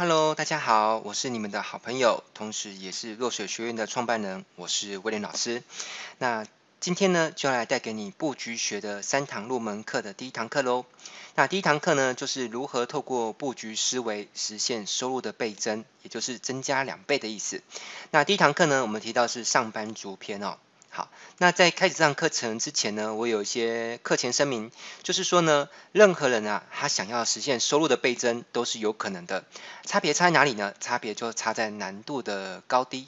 Hello，大家好，我是你们的好朋友，同时也是落水学院的创办人，我是威廉老师。那今天呢，就要来带给你布局学的三堂入门课的第一堂课喽。那第一堂课呢，就是如何透过布局思维实现收入的倍增，也就是增加两倍的意思。那第一堂课呢，我们提到是上班族篇哦。好，那在开始这堂课程之前呢，我有一些课前声明，就是说呢，任何人啊，他想要实现收入的倍增都是有可能的，差别差在哪里呢？差别就差在难度的高低。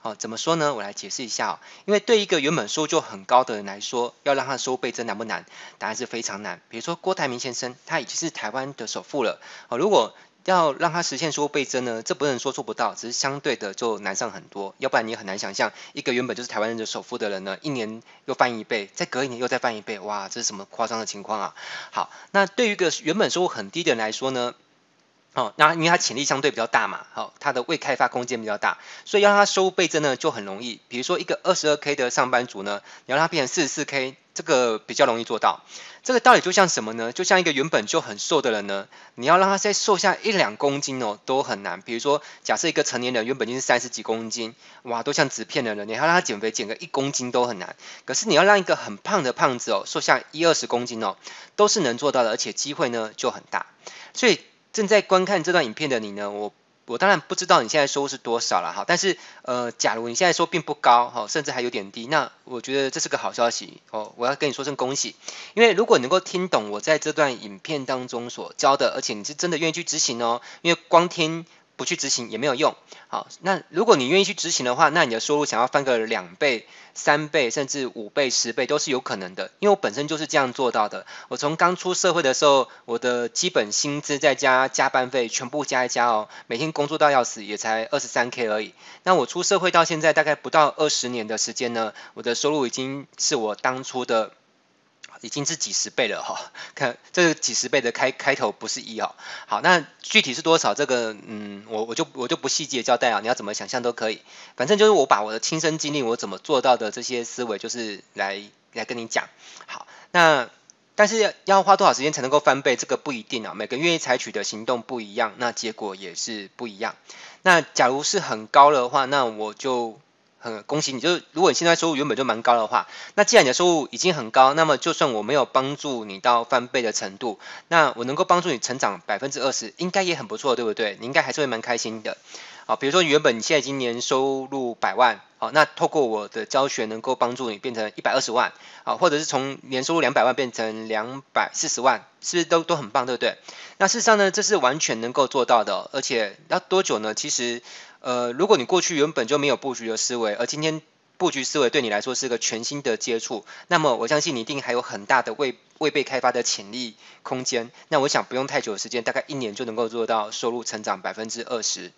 好，怎么说呢？我来解释一下哦。因为对一个原本收入就很高的人来说，要让他收入倍增难不难？答案是非常难。比如说郭台铭先生，他已经是台湾的首富了。哦，如果要让它实现收入倍增呢，这不能说做不到，只是相对的就难上很多。要不然你很难想象一个原本就是台湾人的首富的人呢，一年又翻一倍，再隔一年又再翻一倍，哇，这是什么夸张的情况啊？好，那对于一个原本收入很低的人来说呢，哦，那因为他潜力相对比较大嘛，好，他的未开发空间比较大，所以要让他收入倍增呢就很容易。比如说一个二十二 K 的上班族呢，你要让他变成四十四 K。这个比较容易做到，这个道理就像什么呢？就像一个原本就很瘦的人呢，你要让他再瘦下一两公斤哦，都很难。比如说，假设一个成年人原本就是三十几公斤，哇，都像纸片的人，你要让他减肥减个一公斤都很难。可是你要让一个很胖的胖子哦，瘦下一二十公斤哦，都是能做到的，而且机会呢就很大。所以正在观看这段影片的你呢，我。我当然不知道你现在收入是多少了哈，但是呃，假如你现在收入并不高哈，甚至还有点低，那我觉得这是个好消息哦，我要跟你说声恭喜，因为如果能够听懂我在这段影片当中所教的，而且你是真的愿意去执行哦，因为光听。不去执行也没有用。好，那如果你愿意去执行的话，那你的收入想要翻个两倍、三倍，甚至五倍、十倍都是有可能的。因为我本身就是这样做到的。我从刚出社会的时候，我的基本薪资再加加班费，全部加一加哦，每天工作到要死，也才二十三 K 而已。那我出社会到现在大概不到二十年的时间呢，我的收入已经是我当初的。已经是几十倍了哈，看这个几十倍的开开头不是一哦，好，那具体是多少？这个嗯，我我就我就不细节交代啊，你要怎么想象都可以，反正就是我把我的亲身经历，我怎么做到的这些思维，就是来来跟你讲。好，那但是要要花多少时间才能够翻倍？这个不一定啊，每个人愿意采取的行动不一样，那结果也是不一样。那假如是很高的话，那我就。很恭喜你，就是如果你现在收入原本就蛮高的话，那既然你的收入已经很高，那么就算我没有帮助你到翻倍的程度，那我能够帮助你成长百分之二十，应该也很不错，对不对？你应该还是会蛮开心的。好，比如说原本你现在今年收入百万，好，那透过我的教学能够帮助你变成一百二十万，好，或者是从年收入两百万变成两百四十万，是不是都都很棒，对不对？那事实上呢，这是完全能够做到的，而且要多久呢？其实。呃，如果你过去原本就没有布局的思维，而今天布局思维对你来说是个全新的接触，那么我相信你一定还有很大的未未被开发的潜力空间。那我想不用太久的时间，大概一年就能够做到收入成长百分之二十。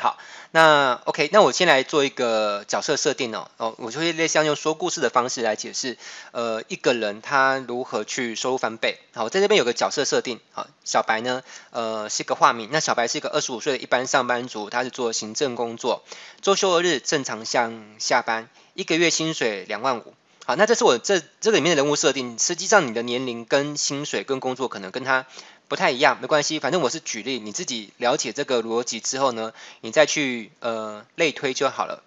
好，那 OK，那我先来做一个角色设定哦，哦，我就会类似用说故事的方式来解释，呃，一个人他如何去收入翻倍。好，在这边有个角色设定，好，小白呢，呃，是个化名，那小白是一个二十五岁的一般上班族，他是做行政工作，周休二日正常上下班，一个月薪水两万五。好，那这是我这这里面的人物设定，实际上你的年龄跟薪水跟工作可能跟他。不太一样，没关系，反正我是举例，你自己了解这个逻辑之后呢，你再去呃类推就好了。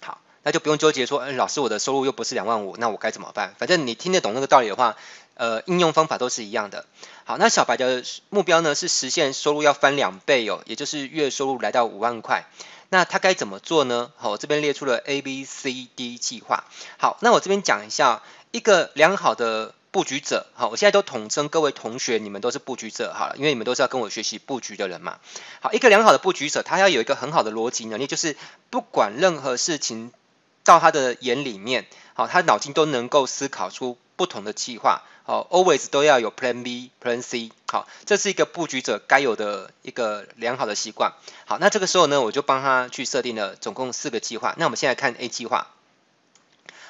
好，那就不用纠结说，哎，老师我的收入又不是两万五，那我该怎么办？反正你听得懂那个道理的话，呃，应用方法都是一样的。好，那小白的目标呢是实现收入要翻两倍哦，也就是月收入来到五万块。那他该怎么做呢？好，我这边列出了 A B C D 计划。好，那我这边讲一下一个良好的。布局者，好，我现在都统称各位同学，你们都是布局者，好了，因为你们都是要跟我学习布局的人嘛。好，一个良好的布局者，他要有一个很好的逻辑能力，就是不管任何事情到他的眼里面，好，他脑筋都能够思考出不同的计划，好，always 都要有 Plan B、Plan C，好，这是一个布局者该有的一个良好的习惯。好，那这个时候呢，我就帮他去设定了总共四个计划。那我们现在看 A 计划。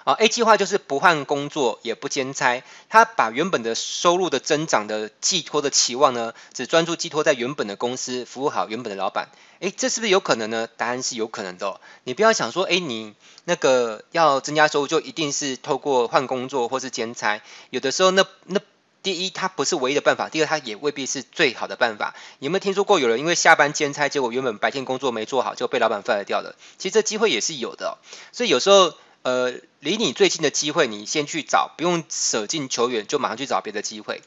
啊，A 计划就是不换工作也不兼差，他把原本的收入的增长的寄托的期望呢，只专注寄托在原本的公司，服务好原本的老板。诶，这是不是有可能呢？答案是有可能的哦。你不要想说，诶，你那个要增加收入就一定是透过换工作或是兼差，有的时候那那第一，它不是唯一的办法；第二，它也未必是最好的办法。你有没有听说过有人因为下班兼差，结果原本白天工作没做好，就被老板 fire 掉了？其实这机会也是有的哦。所以有时候，呃，离你最近的机会，你先去找，不用舍近求远，就马上去找别的机会。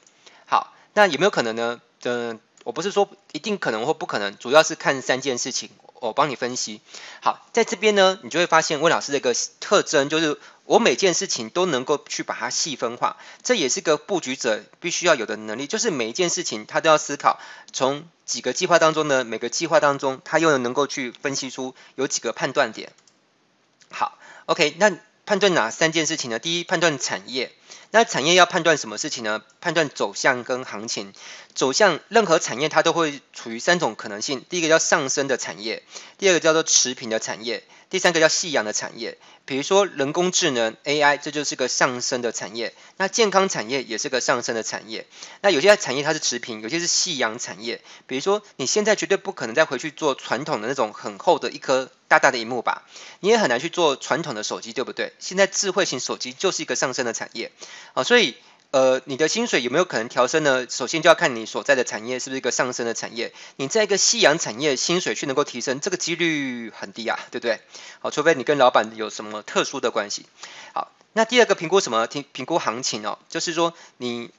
好，那有没有可能呢？嗯、我不是说一定可能或不可能，主要是看三件事情。我帮你分析。好，在这边呢，你就会发现温老师的一个特征，就是我每件事情都能够去把它细分化，这也是个布局者必须要有的能力，就是每一件事情他都要思考，从几个计划当中呢，每个计划当中他又能够去分析出有几个判断点。好，OK，那判断哪三件事情呢？第一，判断产业。那产业要判断什么事情呢？判断走向跟行情。走向任何产业它都会处于三种可能性：第一个叫上升的产业，第二个叫做持平的产业，第三个叫夕阳的产业。比如说人工智能 AI，这就是个上升的产业。那健康产业也是个上升的产业。那有些产业它是持平，有些是夕阳产业。比如说你现在绝对不可能再回去做传统的那种很厚的一颗大大的荧幕吧？你也很难去做传统的手机，对不对？现在智慧型手机就是一个上升的产业。好，所以呃，你的薪水有没有可能调升呢？首先就要看你所在的产业是不是一个上升的产业。你在一个夕阳产业，薪水却能够提升，这个几率很低啊，对不对？好，除非你跟老板有什么特殊的关系。好，那第二个评估什么？评评估行情哦，就是说你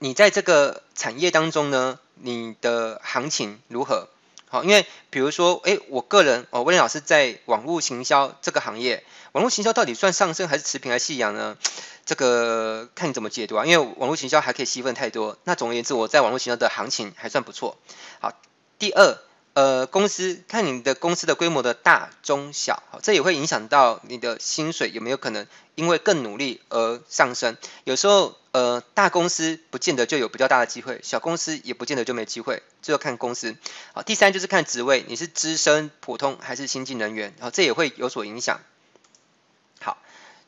你在这个产业当中呢，你的行情如何？好，因为比如说，哎，我个人哦，威廉老师在网络行销这个行业，网络行销到底算上升还是持平还是夕阳呢？这个看你怎么解读啊。因为网络行销还可以细分太多。那总而言之，我在网络行销的行情还算不错。好，第二。呃，公司看你的公司的规模的大中小，好，这也会影响到你的薪水有没有可能因为更努力而上升。有时候，呃，大公司不见得就有比较大的机会，小公司也不见得就没机会，这要看公司。好，第三就是看职位，你是资深、普通还是新进人员，好，这也会有所影响。好，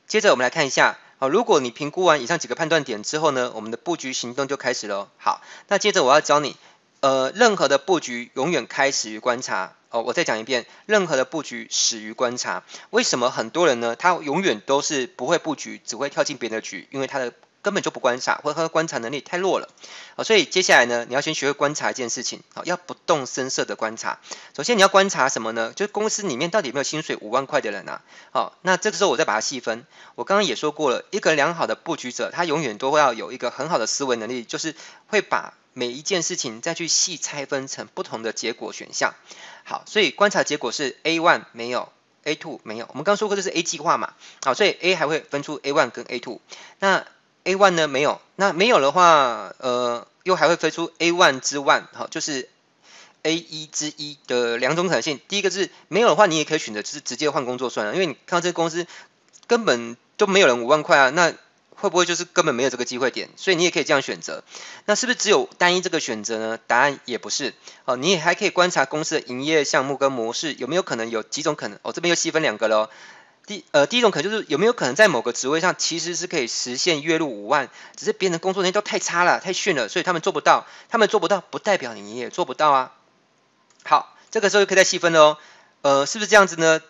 接着我们来看一下，好，如果你评估完以上几个判断点之后呢，我们的布局行动就开始了。好，那接着我要教你。呃，任何的布局永远开始于观察。哦，我再讲一遍，任何的布局始于观察。为什么很多人呢？他永远都是不会布局，只会跳进别人的局，因为他的根本就不观察，或者他的观察能力太弱了。好，所以接下来呢，你要先学会观察一件事情。好，要不动声色的观察。首先你要观察什么呢？就是公司里面到底有没有薪水五万块的人啊？好，那这个时候我再把它细分。我刚刚也说过了，一个良好的布局者，他永远都会要有一个很好的思维能力，就是会把。每一件事情再去细拆分成不同的结果选项，好，所以观察结果是 A one 没有，A two 没有。我们刚说过这是 A 计划嘛，好，所以 A 还会分出 A one 跟 A two。那 A one 呢没有，那没有的话，呃，又还会飞出 A one 之 one，好，就是 A 一之一的两种可能性。第一个是没有的话，你也可以选择就是直接换工作算了，因为你看到这个公司根本都没有人五万块啊，那。会不会就是根本没有这个机会点？所以你也可以这样选择。那是不是只有单一这个选择呢？答案也不是。哦，你也还可以观察公司的营业项目跟模式有没有可能有几种可能。哦，这边又细分两个喽。第呃第一种可能就是有没有可能在某个职位上其实是可以实现月入五万，只是别人的工作能力都太差了、太逊了，所以他们做不到。他们做不到不代表你也做不到啊。好，这个时候就可以再细分了哦。呃，是不是这样子呢？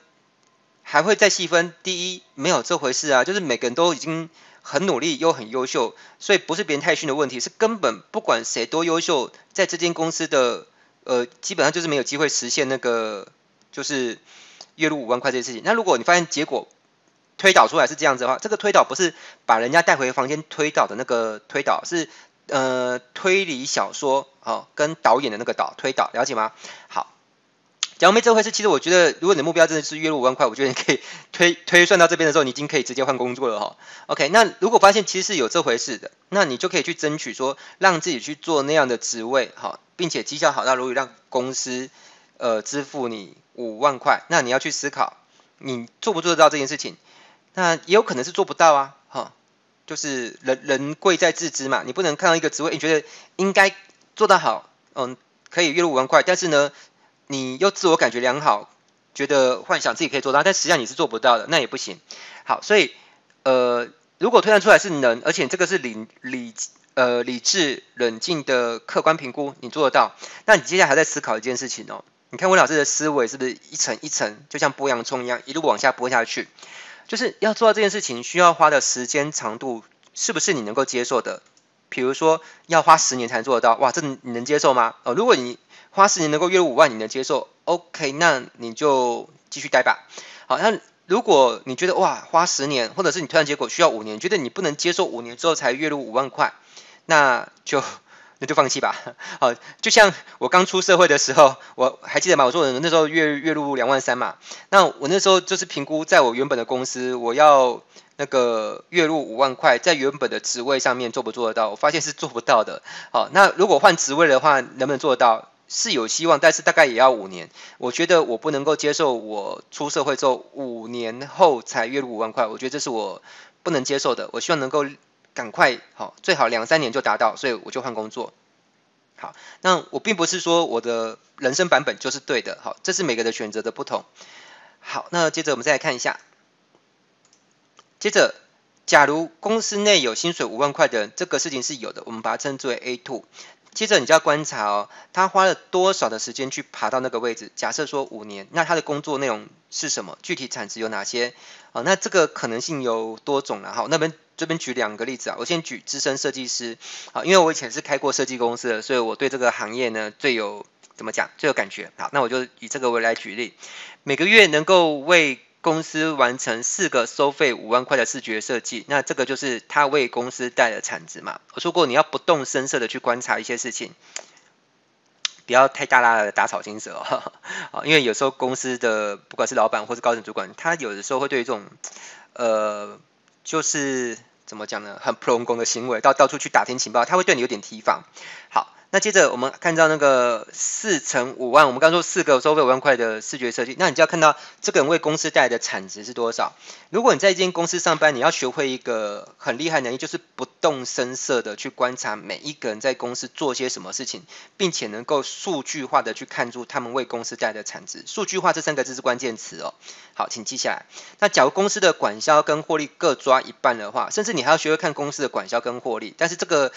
还会再细分。第一，没有这回事啊，就是每个人都已经。很努力又很优秀，所以不是别人太逊的问题，是根本不管谁多优秀，在这间公司的呃基本上就是没有机会实现那个就是月入五万块这件事情。那如果你发现结果推导出来是这样子的话，这个推导不是把人家带回房间推导的那个推导，是呃推理小说哦跟导演的那个导推导，了解吗？好。假如没这回事，其实我觉得，如果你的目标真的是月入五万块，我觉得你可以 推推算到这边的时候，你已经可以直接换工作了哈。OK，那如果发现其实是有这回事的，那你就可以去争取说，让自己去做那样的职位哈，并且绩效好到足以让公司呃支付你五万块。那你要去思考，你做不做得到这件事情？那也有可能是做不到啊，哈，就是人人贵在自知嘛，你不能看到一个职位，你觉得应该做得好，嗯，可以月入五万块，但是呢，你又自我感觉良好，觉得幻想自己可以做到，但实际上你是做不到的，那也不行。好，所以呃，如果推断出来是能，而且这个是理理呃理智冷静的客观评估，你做得到，那你接下来还在思考一件事情哦。你看温老师的思维是不是一层一层，就像剥洋葱一样，一路往下剥下去？就是要做到这件事情，需要花的时间长度是不是你能够接受的？比如说要花十年才能做得到，哇，这你能接受吗？哦，如果你花十年能够月入五万，你能接受？OK，那你就继续待吧。好，那如果你觉得哇，花十年，或者是你推断结果需要五年，觉得你不能接受五年之后才月入五万块，那就。那就放弃吧，好，就像我刚出社会的时候，我还记得吗？我说我那时候月月入两万三嘛，那我那时候就是评估，在我原本的公司，我要那个月入五万块，在原本的职位上面做不做得到？我发现是做不到的。好，那如果换职位的话，能不能做得到？是有希望，但是大概也要五年。我觉得我不能够接受，我出社会之后五年后才月入五万块，我觉得这是我不能接受的。我希望能够。赶快好，最好两三年就达到，所以我就换工作。好，那我并不是说我的人生版本就是对的，好，这是每个人选择的不同。好，那接着我们再来看一下，接着，假如公司内有薪水五万块的人，这个事情是有的，我们把它称之为 A two。接着你就要观察哦，他花了多少的时间去爬到那个位置？假设说五年，那他的工作内容是什么？具体产值有哪些？好，那这个可能性有多种了。好，那边这边举两个例子啊，我先举资深设计师。啊，因为我以前是开过设计公司的，所以我对这个行业呢最有怎么讲最有感觉。好，那我就以这个为来举例，每个月能够为公司完成四个收费五万块的视觉设计，那这个就是他为公司带的产值嘛。我说过，你要不动声色的去观察一些事情，不要太大大的打草惊蛇。啊，因为有时候公司的不管是老板或是高层主管，他有的时候会对这种呃，就是怎么讲呢，很普通公的行为，到到处去打听情报，他会对你有点提防。好。那接着我们看到那个四乘五万，我们刚说四个收费五万块的视觉设计，那你就要看到这个人为公司带来的产值是多少。如果你在一间公司上班，你要学会一个很厉害能力，就是不动声色的去观察每一个人在公司做些什么事情，并且能够数据化的去看出他们为公司带来的产值。数据化这三个字是关键词哦。好，请记下来。那假如公司的管销跟获利各抓一半的话，甚至你还要学会看公司的管销跟获利，但是这个。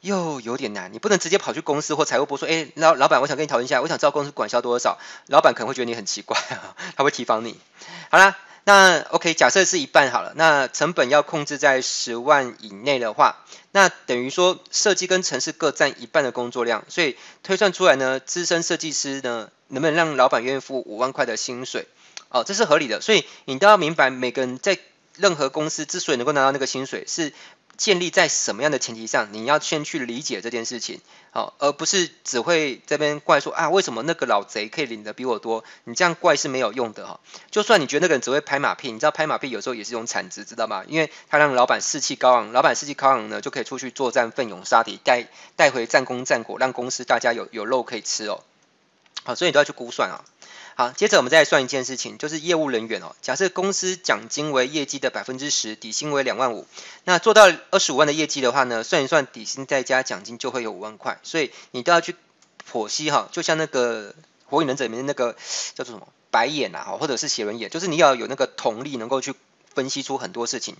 又有点难，你不能直接跑去公司或财务部说，哎，老老板，我想跟你讨论一下，我想知道公司管销多少。老板可能会觉得你很奇怪啊，他会提防你。好啦，那 OK，假设是一半好了，那成本要控制在十万以内的话，那等于说设计跟城市各占一半的工作量，所以推算出来呢，资深设计师呢，能不能让老板愿意付五万块的薪水？哦，这是合理的。所以你都要明白，每个人在任何公司之所以能够拿到那个薪水是。建立在什么样的前提上？你要先去理解这件事情，好，而不是只会这边怪说啊，为什么那个老贼可以领的比我多？你这样怪是没有用的哈。就算你觉得那个人只会拍马屁，你知道拍马屁有时候也是一种产值，知道吗？因为他让老板士气高昂，老板士气高昂呢，就可以出去作战，奋勇杀敌，带带回战功战果，让公司大家有有肉可以吃哦。好，所以你都要去估算啊。好，接着我们再来算一件事情，就是业务人员哦。假设公司奖金为业绩的百分之十，底薪为两万五，那做到二十五万的业绩的话呢，算一算底薪再加奖金就会有五万块。所以你都要去剖析哈，就像那个火影忍者里面那个叫做什么白眼啊，或者是写轮眼，就是你要有那个同力，能够去分析出很多事情。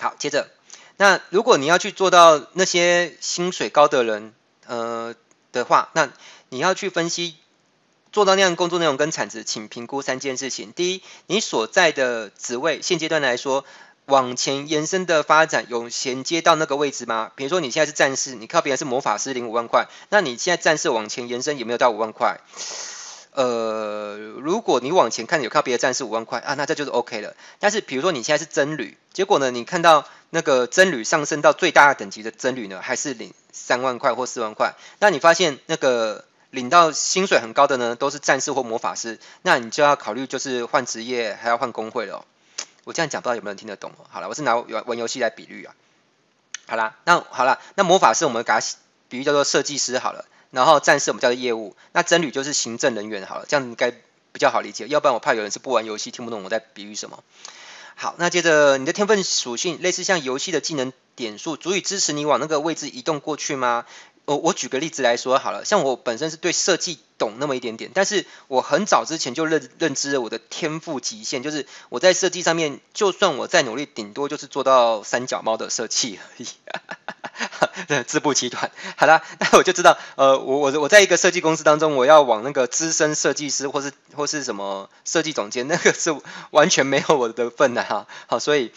好，接着，那如果你要去做到那些薪水高的人，呃的话，那你要去分析。做到那样工作内容跟产值，请评估三件事情。第一，你所在的职位现阶段来说，往前延伸的发展有衔接到那个位置吗？比如说你现在是战士，你靠别人是魔法师领五万块，那你现在战士往前延伸有没有到五万块？呃，如果你往前看有靠别的战士五万块啊，那这就是 OK 了。但是比如说你现在是僧侣，结果呢，你看到那个僧侣上升到最大等级的僧侣呢，还是领三万块或四万块，那你发现那个。领到薪水很高的呢，都是战士或魔法师，那你就要考虑就是换职业，还要换工会了。我这样讲不知道有没有人听得懂？好了，我是拿玩游戏来比喻啊。好啦，那好了，那魔法师我们给他比喻叫做设计师好了，然后战士我们叫做业务，那僧侣就是行政人员好了，这样应该比较好理解。要不然我怕有人是不玩游戏听不懂我在比喻什么。好，那接着你的天分属性类似像游戏的技能点数，足以支持你往那个位置移动过去吗？我我举个例子来说好了，像我本身是对设计懂那么一点点，但是我很早之前就认认知了我的天赋极限，就是我在设计上面，就算我再努力，顶多就是做到三脚猫的设计而已，自不其短。好啦，那我就知道，呃，我我我在一个设计公司当中，我要往那个资深设计师或是或是什么设计总监，那个是完全没有我的份的哈。好，所以。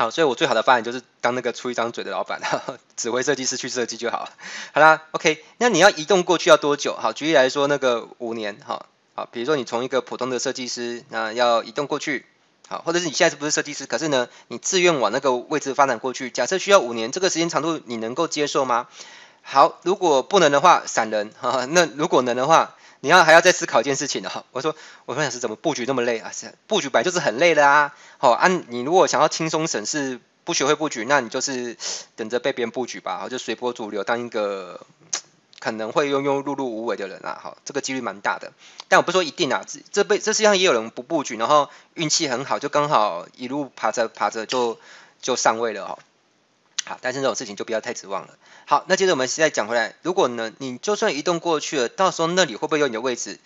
好，所以我最好的发展就是当那个出一张嘴的老板，指挥设计师去设计就好了。好啦，OK，那你要移动过去要多久？好，举例来说，那个五年，好，好，比如说你从一个普通的设计师，那要移动过去，好，或者是你现在是不是设计师，可是呢，你自愿往那个位置发展过去，假设需要五年，这个时间长度你能够接受吗？好，如果不能的话，闪人，哈，那如果能的话。你要还要再思考一件事情的哈，我说我分享是怎么布局那么累啊？是布局本来就是很累的啊。好，啊，你如果想要轻松省事，不学会布局，那你就是等着被别人布局吧，就随波逐流，当一个可能会庸庸碌碌无为的人啊。好，这个几率蛮大的，但我不说一定啊。这这辈这世界上也有人不布局，然后运气很好，就刚好一路爬着爬着就就上位了哈。好，但是这种事情就不要太指望了。好，那接着我们现在讲回来，如果呢，你就算移动过去了，到时候那里会不会有你的位置？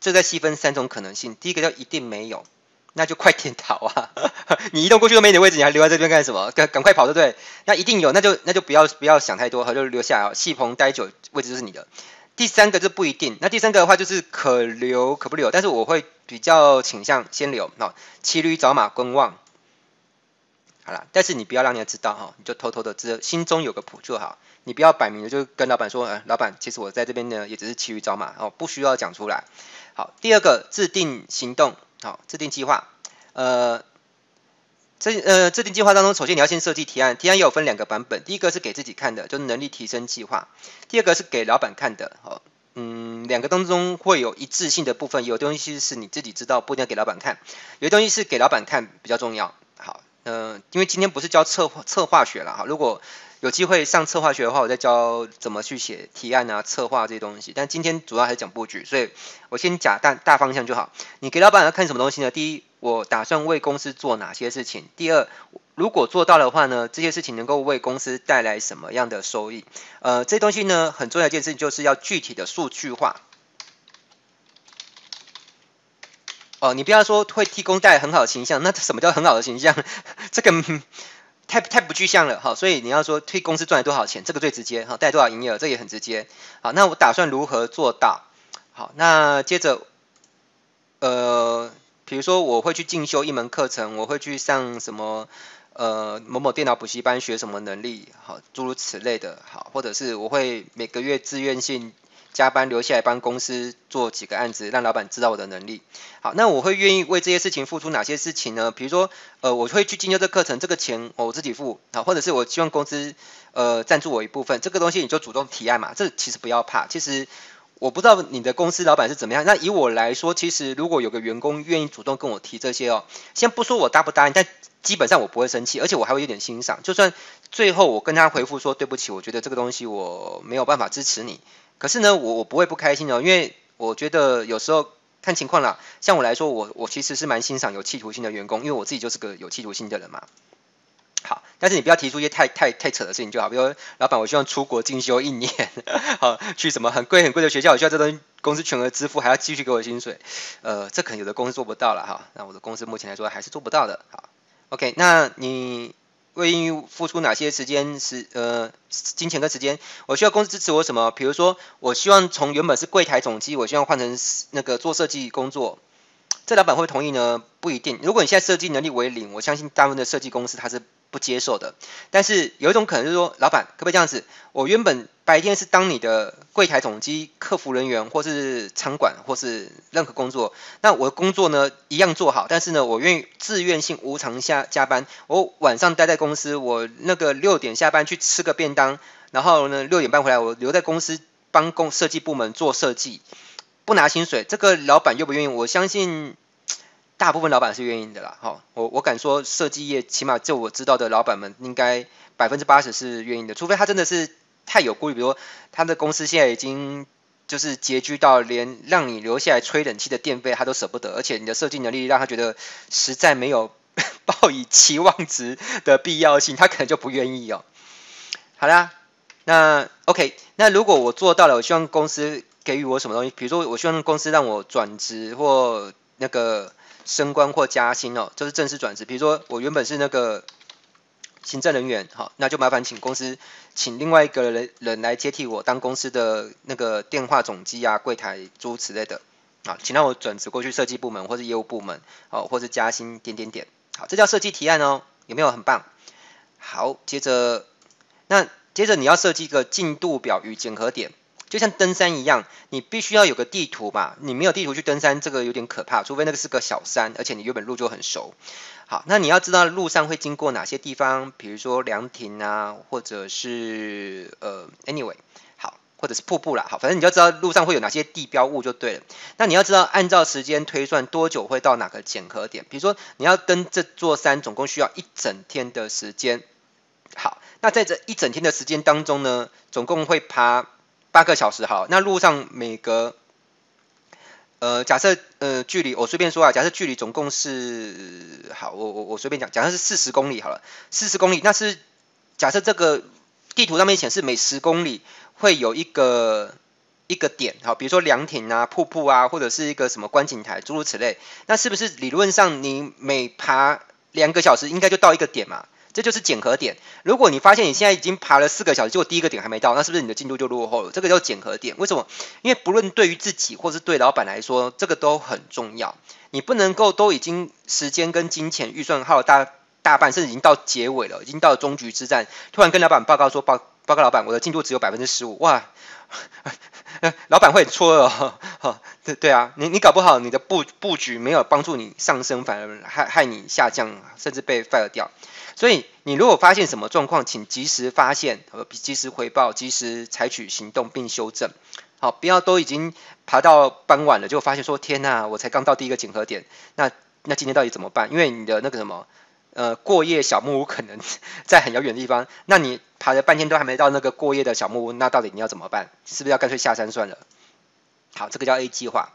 这再细分三种可能性。第一个叫一定没有，那就快点逃啊！你移动过去都没你的位置，你还留在这边干什么？赶赶快跑，对不对？那一定有，那就那就不要不要想太多，好就留下来哦。戏棚待久，位置就是你的。第三个就不一定，那第三个的话就是可留可不留，但是我会比较倾向先留。那骑驴找马观望。好了，但是你不要让人家知道哈，你就偷偷的知，心中有个谱就好。你不要摆明了就跟老板说，呃，老板，其实我在这边呢，也只是骑驴找马哦，不需要讲出来。好，第二个制定行动，好，制定计划。呃，这呃制定计划当中，首先你要先设计提案，提案也有分两个版本，第一个是给自己看的，就是能力提升计划；第二个是给老板看的，好，嗯，两个当中会有一致性的部分，有东西是你自己知道，不一定要给老板看；有些东西是给老板看比较重要。嗯、呃，因为今天不是教策划策划学了哈，如果有机会上策划学的话，我再教怎么去写提案啊、策划这些东西。但今天主要还是讲布局，所以我先讲大大方向就好。你给老板要看什么东西呢？第一，我打算为公司做哪些事情？第二，如果做到的话呢，这些事情能够为公司带来什么样的收益？呃，这东西呢，很重要一件事情就是要具体的数据化。哦，你不要说会替公带来很好的形象，那什么叫很好的形象？这个太太不具象了哈。所以你要说替公司赚了多少钱，这个最直接哈，带多少营业额，这也很直接。好，那我打算如何做到？好，那接着，呃，比如说我会去进修一门课程，我会去上什么呃某某电脑补习班学什么能力，好，诸如此类的，好，或者是我会每个月自愿性。加班留下来帮公司做几个案子，让老板知道我的能力。好，那我会愿意为这些事情付出哪些事情呢？比如说，呃，我会去进修这课程，这个钱我自己付，好，或者是我希望公司呃赞助我一部分，这个东西你就主动提案嘛。这其实不要怕，其实我不知道你的公司老板是怎么样。那以我来说，其实如果有个员工愿意主动跟我提这些哦，先不说我答不答应，但基本上我不会生气，而且我还会有点欣赏。就算最后我跟他回复说对不起，我觉得这个东西我没有办法支持你。可是呢，我我不会不开心哦，因为我觉得有时候看情况啦。像我来说，我我其实是蛮欣赏有企图心的员工，因为我自己就是个有企图心的人嘛。好，但是你不要提出一些太太太扯的事情就好，比如说老板，我希望出国进修一年，好，去什么很贵很贵的学校，我需要这东西公司全额支付，还要继续给我薪水，呃，这可能有的公司做不到了哈。那我的公司目前来说还是做不到的。好，OK，那你。为愿意付出哪些时间时呃金钱跟时间？我需要公司支持我什么？比如说，我希望从原本是柜台总机，我希望换成那个做设计工作。这老板会不会同意呢？不一定。如果你现在设计能力为零，我相信大部分的设计公司他是不接受的。但是有一种可能就是说，老板可不可以这样子？我原本白天是当你的柜台总机、客服人员，或是仓管，或是任何工作。那我的工作呢，一样做好。但是呢，我愿意自愿性无偿下加班。我晚上待在公司，我那个六点下班去吃个便当，然后呢六点半回来，我留在公司帮工设计部门做设计。不拿薪水，这个老板愿不愿意？我相信大部分老板是愿意的啦。好，我我敢说，设计业起码就我知道的老板们，应该百分之八十是愿意的。除非他真的是太有顾虑，比如说他的公司现在已经就是拮据到连让你留下来吹冷气的电费他都舍不得，而且你的设计能力让他觉得实在没有 抱以期望值的必要性，他可能就不愿意哦。好啦，那 OK，那如果我做到了，我希望公司。给予我什么东西？比如说，我希望公司让我转职或那个升官或加薪哦，就是正式转职。比如说，我原本是那个行政人员，好，那就麻烦请公司请另外一个人人来接替我，当公司的那个电话总机啊、柜台诸如此类的啊，请让我转职过去设计部门或是业务部门，哦，或是加薪点点点。好，这叫设计提案哦，有没有很棒？好，接着，那接着你要设计一个进度表与检核点，就像登山一样，你必须要有个地图吧？你没有地图去登山，这个有点可怕，除非那个是个小山，而且你原本路就很熟。好，那你要知道路上会经过哪些地方，比如说凉亭啊，或者是呃，anyway 好。或者是瀑布啦，好，反正你就知道路上会有哪些地标物就对了。那你要知道按照时间推算多久会到哪个检核点，比如说你要登这座山，总共需要一整天的时间。好，那在这一整天的时间当中呢，总共会爬八个小时。好，那路上每隔呃，假设呃距离我随便说啊，假设距离总共是好，我我我随便讲，假设是四十公里好了，四十公里，那是假设这个地图上面显示每十公里。会有一个一个点，好，比如说凉亭啊、瀑布啊，或者是一个什么观景台，诸如此类。那是不是理论上你每爬两个小时，应该就到一个点嘛？这就是检核点。如果你发现你现在已经爬了四个小时，结果第一个点还没到，那是不是你的进度就落后了？这个叫检核点。为什么？因为不论对于自己或是对老板来说，这个都很重要。你不能够都已经时间跟金钱预算耗了大大半，甚至已经到结尾了，已经到终局之战，突然跟老板报告说报。报告老板，我的进度只有百分之十五，哇，老板会很错愕哦，哈，对对啊，你你搞不好你的布布局没有帮助你上升，反而害害你下降，甚至被 fire 掉。所以你如果发现什么状况，请及时发现和及时回报，及时采取行动并修正。好，不要都已经爬到傍晚了，就发现说天呐，我才刚到第一个检核点，那那今天到底怎么办？因为你的那个什么。呃，过夜小木屋可能 在很遥远的地方，那你爬了半天都还没到那个过夜的小木屋，那到底你要怎么办？是不是要干脆下山算了？好，这个叫 A 计划。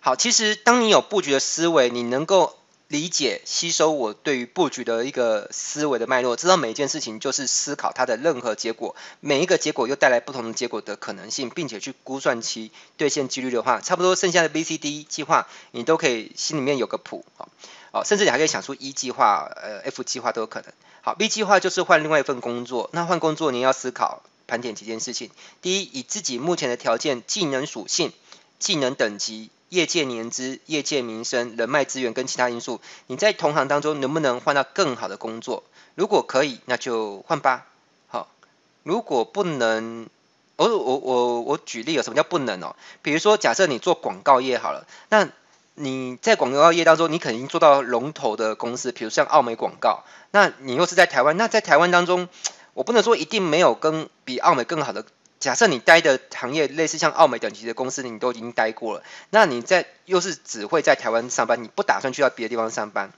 好，其实当你有布局的思维，你能够理解、吸收我对于布局的一个思维的脉络，知道每一件事情就是思考它的任何结果，每一个结果又带来不同的结果的可能性，并且去估算其兑现几率的话，差不多剩下的 B、C、D 计划，你都可以心里面有个谱。哦，甚至你还可以想出 E 计划，呃，F 计划都有可能。好，B 计划就是换另外一份工作。那换工作，你要思考盘点几件事情。第一，以自己目前的条件、技能属性、技能等级、业界年资、业界名声、人脉资源跟其他因素，你在同行当中能不能换到更好的工作？如果可以，那就换吧。好，如果不能，我我我我举例，有什么叫不能哦？比如说，假设你做广告业好了，那你在广告业当中，你肯定做到龙头的公司，比如像奥美广告。那你又是在台湾，那在台湾当中，我不能说一定没有跟比奥美更好的。假设你待的行业类似像奥美等级的公司，你都已经待过了，那你在又是只会在台湾上班，你不打算去到别的地方上班？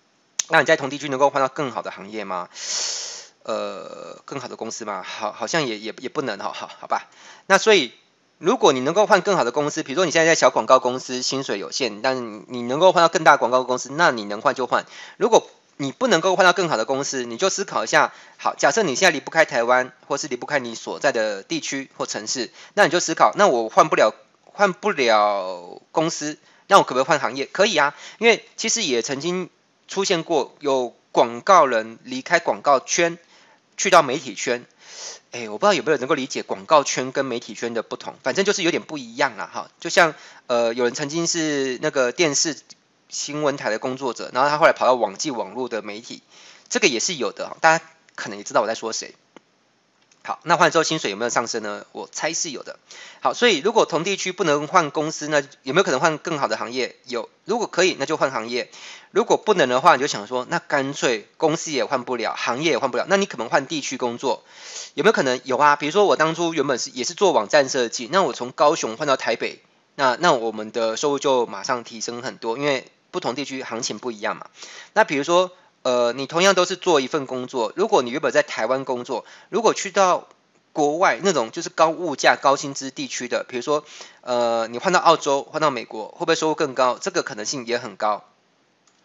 那你在同地区能够换到更好的行业吗？呃，更好的公司吗？好，好像也也也不能哈，好好吧。那所以。如果你能够换更好的公司，比如说你现在在小广告公司，薪水有限，但你能够换到更大广告公司，那你能换就换。如果你不能够换到更好的公司，你就思考一下。好，假设你现在离不开台湾，或是离不开你所在的地区或城市，那你就思考，那我换不了，换不了公司，那我可不可以换行业？可以啊，因为其实也曾经出现过有广告人离开广告圈，去到媒体圈。哎，我不知道有没有人能够理解广告圈跟媒体圈的不同，反正就是有点不一样了，哈。就像呃，有人曾经是那个电视新闻台的工作者，然后他后来跑到网际网络的媒体，这个也是有的，大家可能也知道我在说谁。好，那换之后薪水有没有上升呢？我猜是有的。好，所以如果同地区不能换公司，那有没有可能换更好的行业？有，如果可以，那就换行业；如果不能的话，你就想说，那干脆公司也换不了，行业也换不了，那你可能换地区工作，有没有可能？有啊，比如说我当初原本是也是做网站设计，那我从高雄换到台北，那那我们的收入就马上提升很多，因为不同地区行情不一样嘛。那比如说。呃，你同样都是做一份工作，如果你原本在台湾工作，如果去到国外那种就是高物价、高薪资地区的，比如说，呃，你换到澳洲、换到美国，会不会收入更高？这个可能性也很高。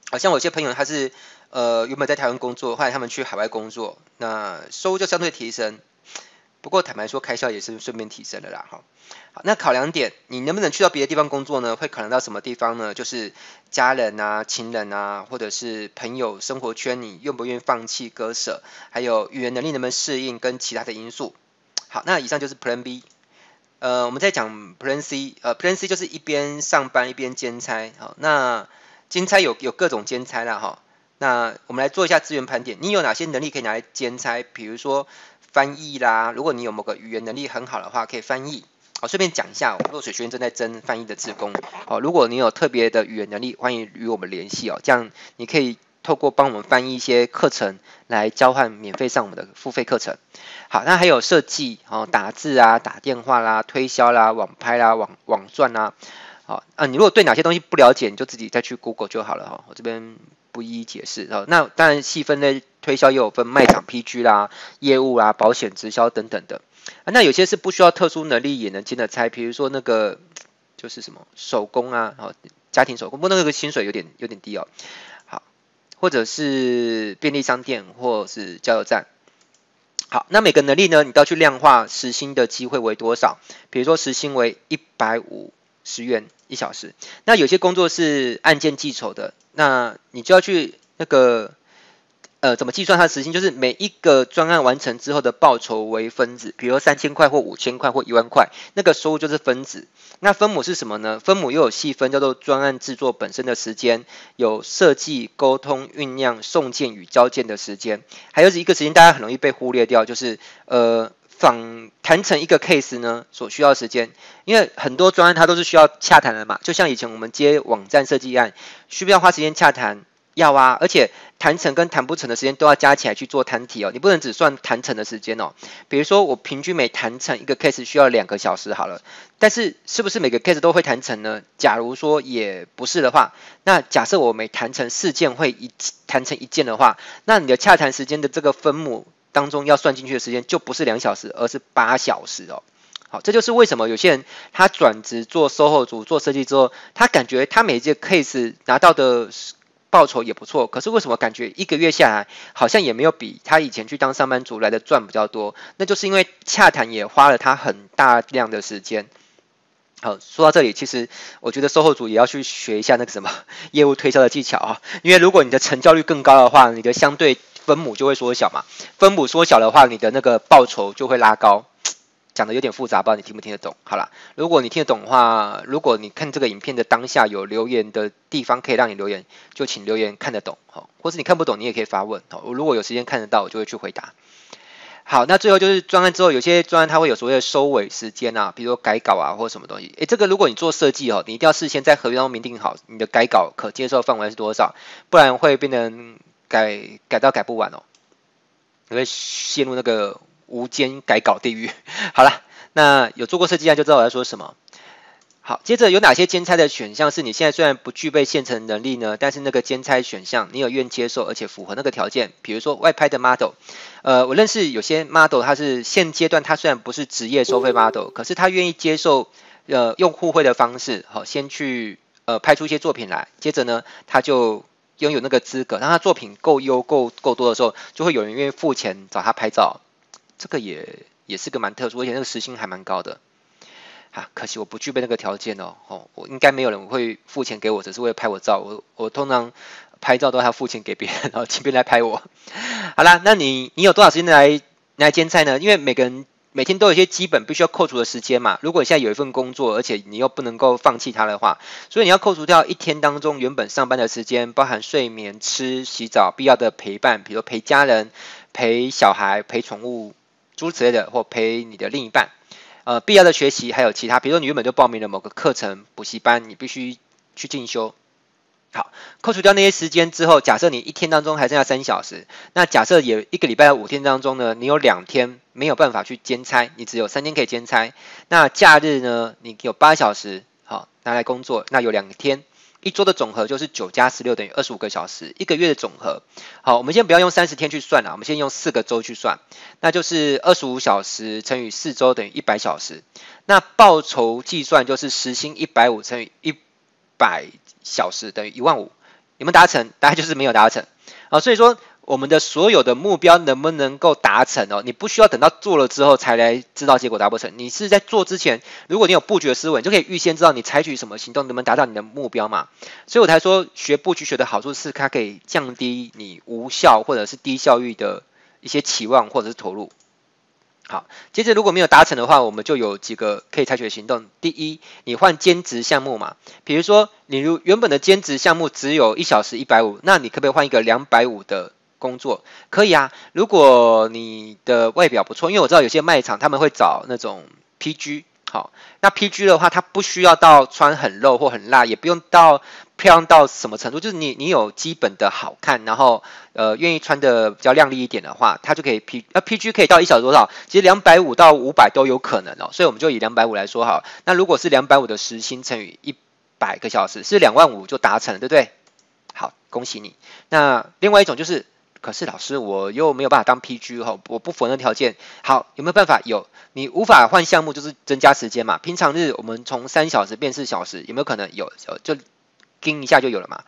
好像有些朋友他是呃原本在台湾工作，后来他们去海外工作，那收入就相对提升。不过坦白说，开销也是顺便提升的啦，哈。好，那考量点，你能不能去到别的地方工作呢？会考量到什么地方呢？就是家人啊、亲人啊，或者是朋友生活圈，你愿不愿意放弃割舍？还有语言能力能不能适应，跟其他的因素。好，那以上就是 Plan B。呃，我们在讲 Plan C。呃，Plan C 就是一边上班一边兼差。好，那兼差有有各种兼差啦，哈。那我们来做一下资源盘点，你有哪些能力可以拿来兼差？比如说翻译啦，如果你有某个语言能力很好的话，可以翻译。好，顺便讲一下，我落水学院正在征翻译的志工。好，如果你有特别的语言能力，欢迎与我们联系哦。这样你可以透过帮我们翻译一些课程来交换免费上我们的付费课程。好，那还有设计哦，打字啊，打电话啦，推销啦，网拍啦，网网赚啦。好，啊，你如果对哪些东西不了解，你就自己再去 Google 就好了哈。我这边。不一一解释哦。那当然细分类推销也有分卖场 PG 啦、业务啦、保险直销等等的。那有些是不需要特殊能力也能进的差，比如说那个就是什么手工啊，哦，家庭手工，不过那个薪水有点有点低哦。好，或者是便利商店或是加油站。好，那每个能力呢，你都要去量化实薪的机会为多少？比如说实薪为一百五十元一小时。那有些工作是按件计酬的。那你就要去那个呃，怎么计算它的时薪？就是每一个专案完成之后的报酬为分子，比如三千块或五千块或一万块，那个收入就是分子。那分母是什么呢？分母又有细分，叫做专案制作本身的时间，有设计、沟通、酝酿、送件与交件的时间，还有一个时间大家很容易被忽略掉，就是呃。访谈成一个 case 呢，所需要的时间，因为很多专案它都是需要洽谈的嘛，就像以前我们接网站设计案，需不要花时间洽谈？要啊，而且谈成跟谈不成的时间都要加起来去做摊提哦，你不能只算谈成的时间哦。比如说我平均每谈成一个 case 需要两个小时好了，但是是不是每个 case 都会谈成呢？假如说也不是的话，那假设我每谈成四件会一谈成一件的话，那你的洽谈时间的这个分母。当中要算进去的时间就不是两小时，而是八小时哦。好，这就是为什么有些人他转职做售后组做设计之后，他感觉他每一件 case 拿到的报酬也不错，可是为什么感觉一个月下来好像也没有比他以前去当上班族来的赚比较多？那就是因为洽谈也花了他很大量的时间。好，说到这里，其实我觉得售后组也要去学一下那个什么 业务推销的技巧啊，因为如果你的成交率更高的话，你的相对分母就会缩小嘛，分母缩小的话，你的那个报酬就会拉高。讲的有点复杂，不知道你听不听得懂？好啦，如果你听得懂的话，如果你看这个影片的当下有留言的地方可以让你留言，就请留言看得懂，哈，或是你看不懂，你也可以发问，哈，我如果有时间看得到，我就会去回答。好，那最后就是专案之后，有些专案它会有所谓的收尾时间啊，比如改稿啊，或什么东西。诶，这个如果你做设计哦，你一定要事先在合约当中明定好你的改稿可接受范围是多少，不然会变成。改改到改不完哦，你会陷入那个无间改稿地狱。好了，那有做过设计啊就知道我在说什么。好，接着有哪些兼差的选项是你现在虽然不具备现成能力呢，但是那个兼差选项你有愿接受而且符合那个条件？比如说外拍的 model，呃，我认识有些 model，他是现阶段他虽然不是职业收费 model，可是他愿意接受呃用互惠的方式，好，先去呃拍出一些作品来，接着呢他就。拥有那个资格，当他作品够优、够够多的时候，就会有人愿意付钱找他拍照。这个也也是个蛮特殊，而且那个时薪还蛮高的。啊，可惜我不具备那个条件哦。哦，我应该没有人会付钱给我，只是为了拍我照。我我通常拍照都还要付钱给别人，然后请别人来拍我。好啦，那你你有多少时间来来兼差呢？因为每个人。每天都有一些基本必须要扣除的时间嘛。如果你现在有一份工作，而且你又不能够放弃它的话，所以你要扣除掉一天当中原本上班的时间，包含睡眠、吃、洗澡、必要的陪伴，比如陪家人、陪小孩、陪宠物诸如此类的，或陪你的另一半。呃，必要的学习还有其他，比如说你原本就报名了某个课程补习班，你必须去进修。好，扣除掉那些时间之后，假设你一天当中还剩下三小时，那假设有一个礼拜五天当中呢，你有两天没有办法去兼差，你只有三天可以兼差。那假日呢，你有八小时，好拿来工作，那有两天，一周的总和就是九加十六等于二十五个小时，一个月的总和。好，我们先不要用三十天去算了，我们先用四个周去算，那就是二十五小时乘以四周等于一百小时。那报酬计算就是时薪一百五乘以一百。小时等于一万五，有没有达成？大概就是没有达成啊。所以说，我们的所有的目标能不能够达成哦？你不需要等到做了之后才来知道结果达不成。你是在做之前，如果你有布局的思维，你就可以预先知道你采取什么行动能不能达到你的目标嘛。所以我才说学布局学的好处是，它可以降低你无效或者是低效率的一些期望或者是投入。好，接着如果没有达成的话，我们就有几个可以采取的行动。第一，你换兼职项目嘛，比如说你如原本的兼职项目只有一小时一百五，那你可不可以换一个两百五的工作？可以啊，如果你的外表不错，因为我知道有些卖场他们会找那种 PG。好，那 PG 的话，它不需要到穿很露或很辣，也不用到漂亮到什么程度，就是你你有基本的好看，然后呃愿意穿的比较亮丽一点的话，它就可以 P，那 PG 可以到一小时多少？其实两百五到五百都有可能哦，所以我们就以两百五来说好。那如果是两百五的时薪乘以一百个小时，是两万五就达成了，对不对？好，恭喜你。那另外一种就是。可是老师，我又没有办法当 PG 哈，我不符合那条件。好，有没有办法？有，你无法换项目，就是增加时间嘛。平常日我们从三小时变四小时，有没有可能？有，就盯一下就有了嘛。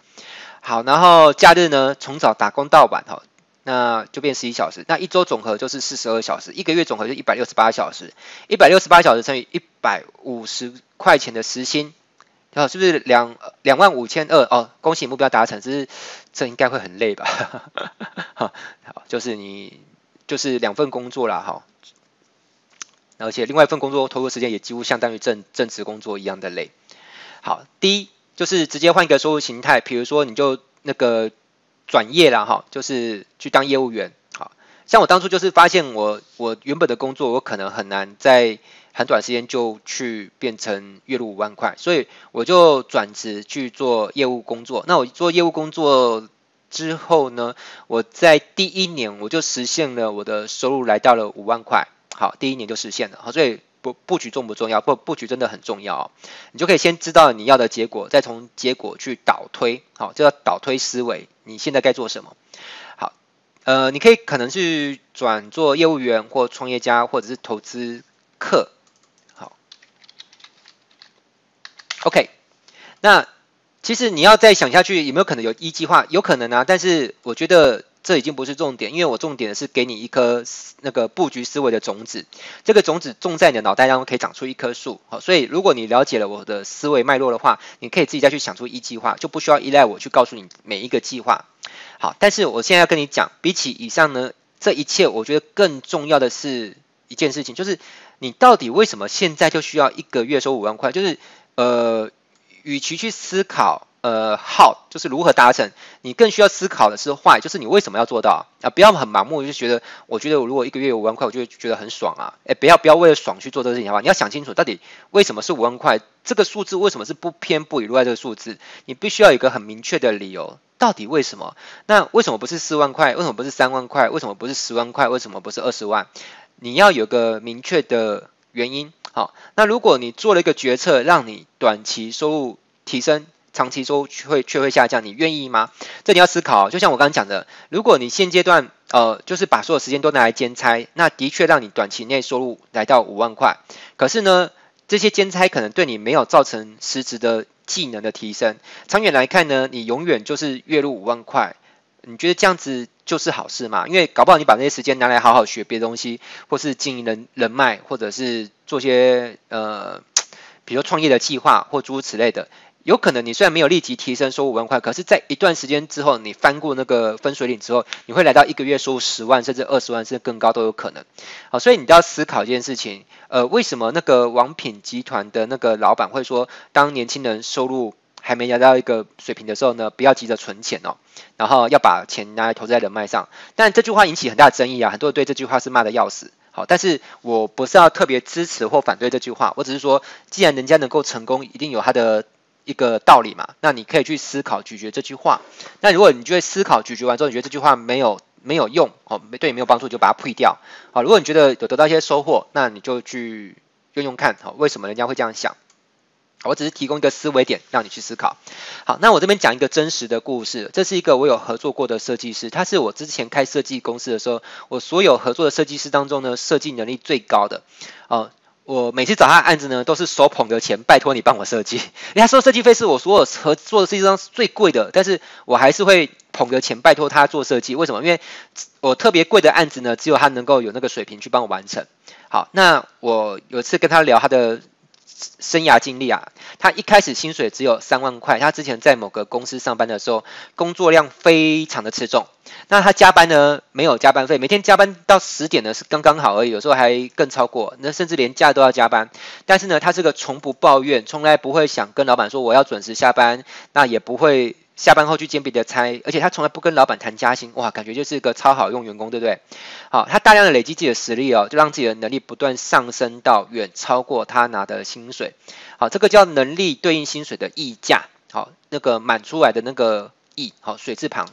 好，然后假日呢，从早打工到晚哈，那就变十一小时。那一周总和就是四十二小时，一个月总和就一百六十八小时，一百六十八小时乘以一百五十块钱的时薪。哦，是不是两两万五千二？哦，恭喜目标达成，只是这应该会很累吧？好，就是你就是两份工作啦，哈，而且另外一份工作投入时间也几乎相当于正正职工作一样的累。好，第一就是直接换一个收入形态，比如说你就那个转业了哈，就是去当业务员。好，像我当初就是发现我我原本的工作我可能很难在。很短时间就去变成月入五万块，所以我就转职去做业务工作。那我做业务工作之后呢，我在第一年我就实现了我的收入来到了五万块。好，第一年就实现了。好，所以布布局重不重要？不，布局真的很重要。你就可以先知道你要的结果，再从结果去导推。好，这叫导推思维。你现在该做什么？好，呃，你可以可能去转做业务员或创业家，或者是投资客。OK，那其实你要再想下去，有没有可能有一计划？有可能啊，但是我觉得这已经不是重点，因为我重点的是给你一颗那个布局思维的种子，这个种子种在你的脑袋当中可以长出一棵树。好，所以如果你了解了我的思维脉络的话，你可以自己再去想出一计划，就不需要依赖我去告诉你每一个计划。好，但是我现在要跟你讲，比起以上呢，这一切我觉得更重要的是一件事情，就是你到底为什么现在就需要一个月收五万块？就是。呃，与其去思考呃 how 就是如何达成，你更需要思考的是 why，就是你为什么要做到啊？不要很盲目，就觉得我觉得我如果一个月有五万块，我就会觉得很爽啊！哎，不要不要为了爽去做这个事情好吧？你要想清楚，到底为什么是五万块？这个数字为什么是不偏不倚落在这个数字？你必须要有一个很明确的理由，到底为什么？那为什么不是四万块？为什么不是三万块？为什么不是十万块？为什么不是二十万？你要有个明确的原因。好，那如果你做了一个决策，让你短期收入提升，长期收入却会却会下降，你愿意吗？这你要思考。就像我刚刚讲的，如果你现阶段呃，就是把所有时间都拿来兼差，那的确让你短期内收入来到五万块。可是呢，这些兼差可能对你没有造成实质的技能的提升。长远来看呢，你永远就是月入五万块。你觉得这样子就是好事嘛？因为搞不好你把那些时间拿来好好学别的东西，或是经营人人脉，或者是做些呃，比如创业的计划或诸如此类的，有可能你虽然没有立即提升收五万块，可是在一段时间之后，你翻过那个分水岭之后，你会来到一个月收入十万甚至二十万甚至更高都有可能。好，所以你都要思考一件事情，呃，为什么那个王品集团的那个老板会说，当年轻人收入还没达到一个水平的时候呢，不要急着存钱哦，然后要把钱拿来投资在人脉上。但这句话引起很大的争议啊，很多人对这句话是骂得要死。好，但是我不是要特别支持或反对这句话，我只是说，既然人家能够成功，一定有他的一个道理嘛。那你可以去思考咀嚼这句话。那如果你觉得思考咀嚼完之后，你觉得这句话没有没有用，哦，对你没有帮助，就把它退掉。好，如果你觉得有得到一些收获，那你就去用用看，好，为什么人家会这样想？我只是提供一个思维点，让你去思考。好，那我这边讲一个真实的故事。这是一个我有合作过的设计师，他是我之前开设计公司的时候，我所有合作的设计师当中呢，设计能力最高的。哦，我每次找他的案子呢，都是手捧着钱，拜托你帮我设计。人家说设计费是我所有合作的设计师当中最贵的，但是我还是会捧着钱拜托他做设计。为什么？因为我特别贵的案子呢，只有他能够有那个水平去帮我完成。好，那我有一次跟他聊他的。生涯经历啊，他一开始薪水只有三万块，他之前在某个公司上班的时候，工作量非常的吃重。那他加班呢，没有加班费，每天加班到十点呢是刚刚好而已，有时候还更超过，那甚至连假都要加班。但是呢，他这个从不抱怨，从来不会想跟老板说我要准时下班，那也不会。下班后去兼别的差，而且他从来不跟老板谈加薪，哇，感觉就是一个超好用员工，对不对？好，他大量的累积自己的实力哦，就让自己的能力不断上升到远超过他拿的薪水。好，这个叫能力对应薪水的溢价。好，那个满出来的那个溢，好，水字旁。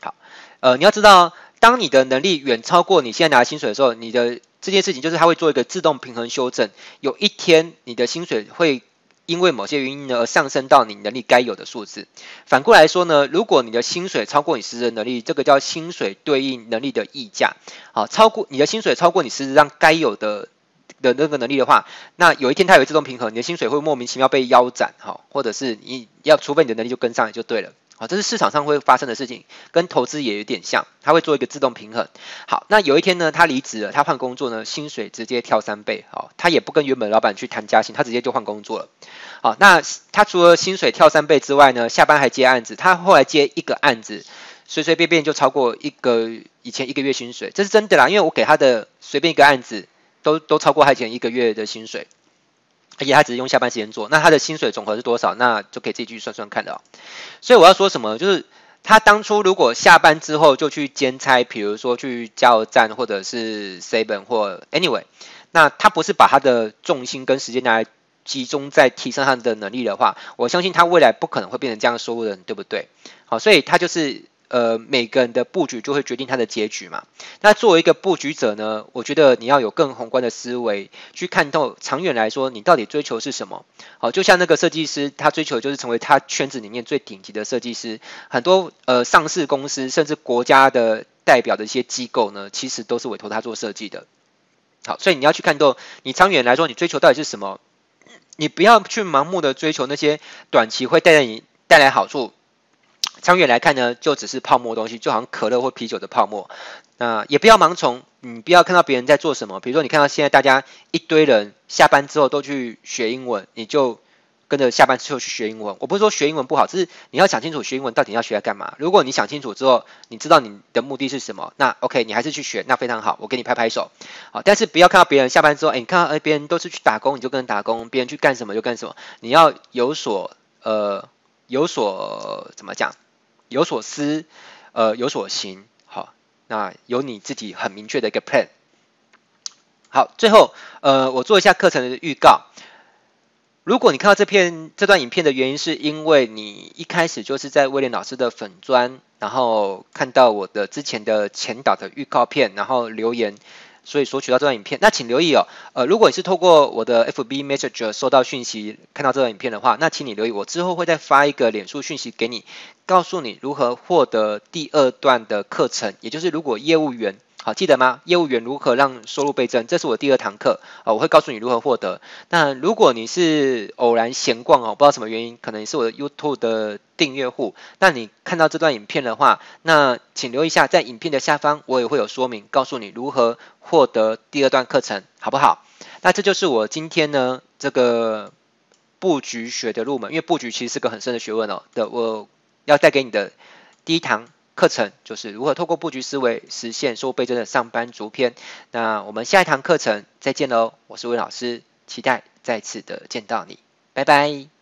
好，呃，你要知道，当你的能力远超过你现在拿的薪水的时候，你的这件事情就是它会做一个自动平衡修正，有一天你的薪水会。因为某些原因呢，而上升到你能力该有的数字。反过来说呢，如果你的薪水超过你实质能力，这个叫薪水对应能力的溢价。好，超过你的薪水超过你实质上该有的的那个能力的话，那有一天它有自动平衡，你的薪水会莫名其妙被腰斩，哈，或者是你要除非你的能力就跟上来就对了。啊，这是市场上会发生的事情，跟投资也有点像，它会做一个自动平衡。好，那有一天呢，他离职了，他换工作呢，薪水直接跳三倍。好，他也不跟原本老板去谈加薪，他直接就换工作了。好，那他除了薪水跳三倍之外呢，下班还接案子，他后来接一个案子，随随便便就超过一个以前一个月薪水，这是真的啦，因为我给他的随便一个案子，都都超过他以前一个月的薪水。而且他只是用下班时间做，那他的薪水总和是多少？那就可以自己去算算看的哦。所以我要说什么，就是他当初如果下班之后就去兼差，比如说去加油站或者是 Seven 或 Anyway，那他不是把他的重心跟时间拿来集中在提升他的能力的话，我相信他未来不可能会变成这样收入的人，对不对？好，所以他就是。呃，每个人的布局就会决定他的结局嘛。那作为一个布局者呢，我觉得你要有更宏观的思维，去看透长远来说，你到底追求是什么？好，就像那个设计师，他追求就是成为他圈子里面最顶级的设计师。很多呃上市公司，甚至国家的代表的一些机构呢，其实都是委托他做设计的。好，所以你要去看透，你长远来说，你追求到底是什么？你不要去盲目的追求那些短期会带来你带来好处。长远来看呢，就只是泡沫东西，就好像可乐或啤酒的泡沫。那也不要盲从，你不要看到别人在做什么，比如说你看到现在大家一堆人下班之后都去学英文，你就跟着下班之后去学英文。我不是说学英文不好，只是你要想清楚学英文到底要学来干嘛。如果你想清楚之后，你知道你的目的是什么，那 OK，你还是去学，那非常好，我给你拍拍手。好，但是不要看到别人下班之后，哎，你看到哎别人都是去打工，你就跟着打工；别人去干什么就干什么。你要有所呃有所怎么讲？有所思，呃，有所行，好，那有你自己很明确的一个 plan。好，最后，呃，我做一下课程的预告。如果你看到这片这段影片的原因，是因为你一开始就是在威廉老师的粉砖，然后看到我的之前的前导的预告片，然后留言。所以索取到这段影片，那请留意哦。呃，如果你是透过我的 FB Messenger 收到讯息，看到这段影片的话，那请你留意，我之后会再发一个脸书讯息给你，告诉你如何获得第二段的课程，也就是如果业务员。好，记得吗？业务员如何让收入倍增？这是我第二堂课啊，我会告诉你如何获得。那如果你是偶然闲逛哦，不知道什么原因，可能是我的 YouTube 的订阅户，那你看到这段影片的话，那请留意一下，在影片的下方我也会有说明，告诉你如何获得第二段课程，好不好？那这就是我今天呢这个布局学的入门，因为布局其实是个很深的学问哦的，我要带给你的第一堂。课程就是如何透过布局思维实现收入倍增的上班族篇。那我们下一堂课程再见喽，我是魏老师，期待再次的见到你，拜拜。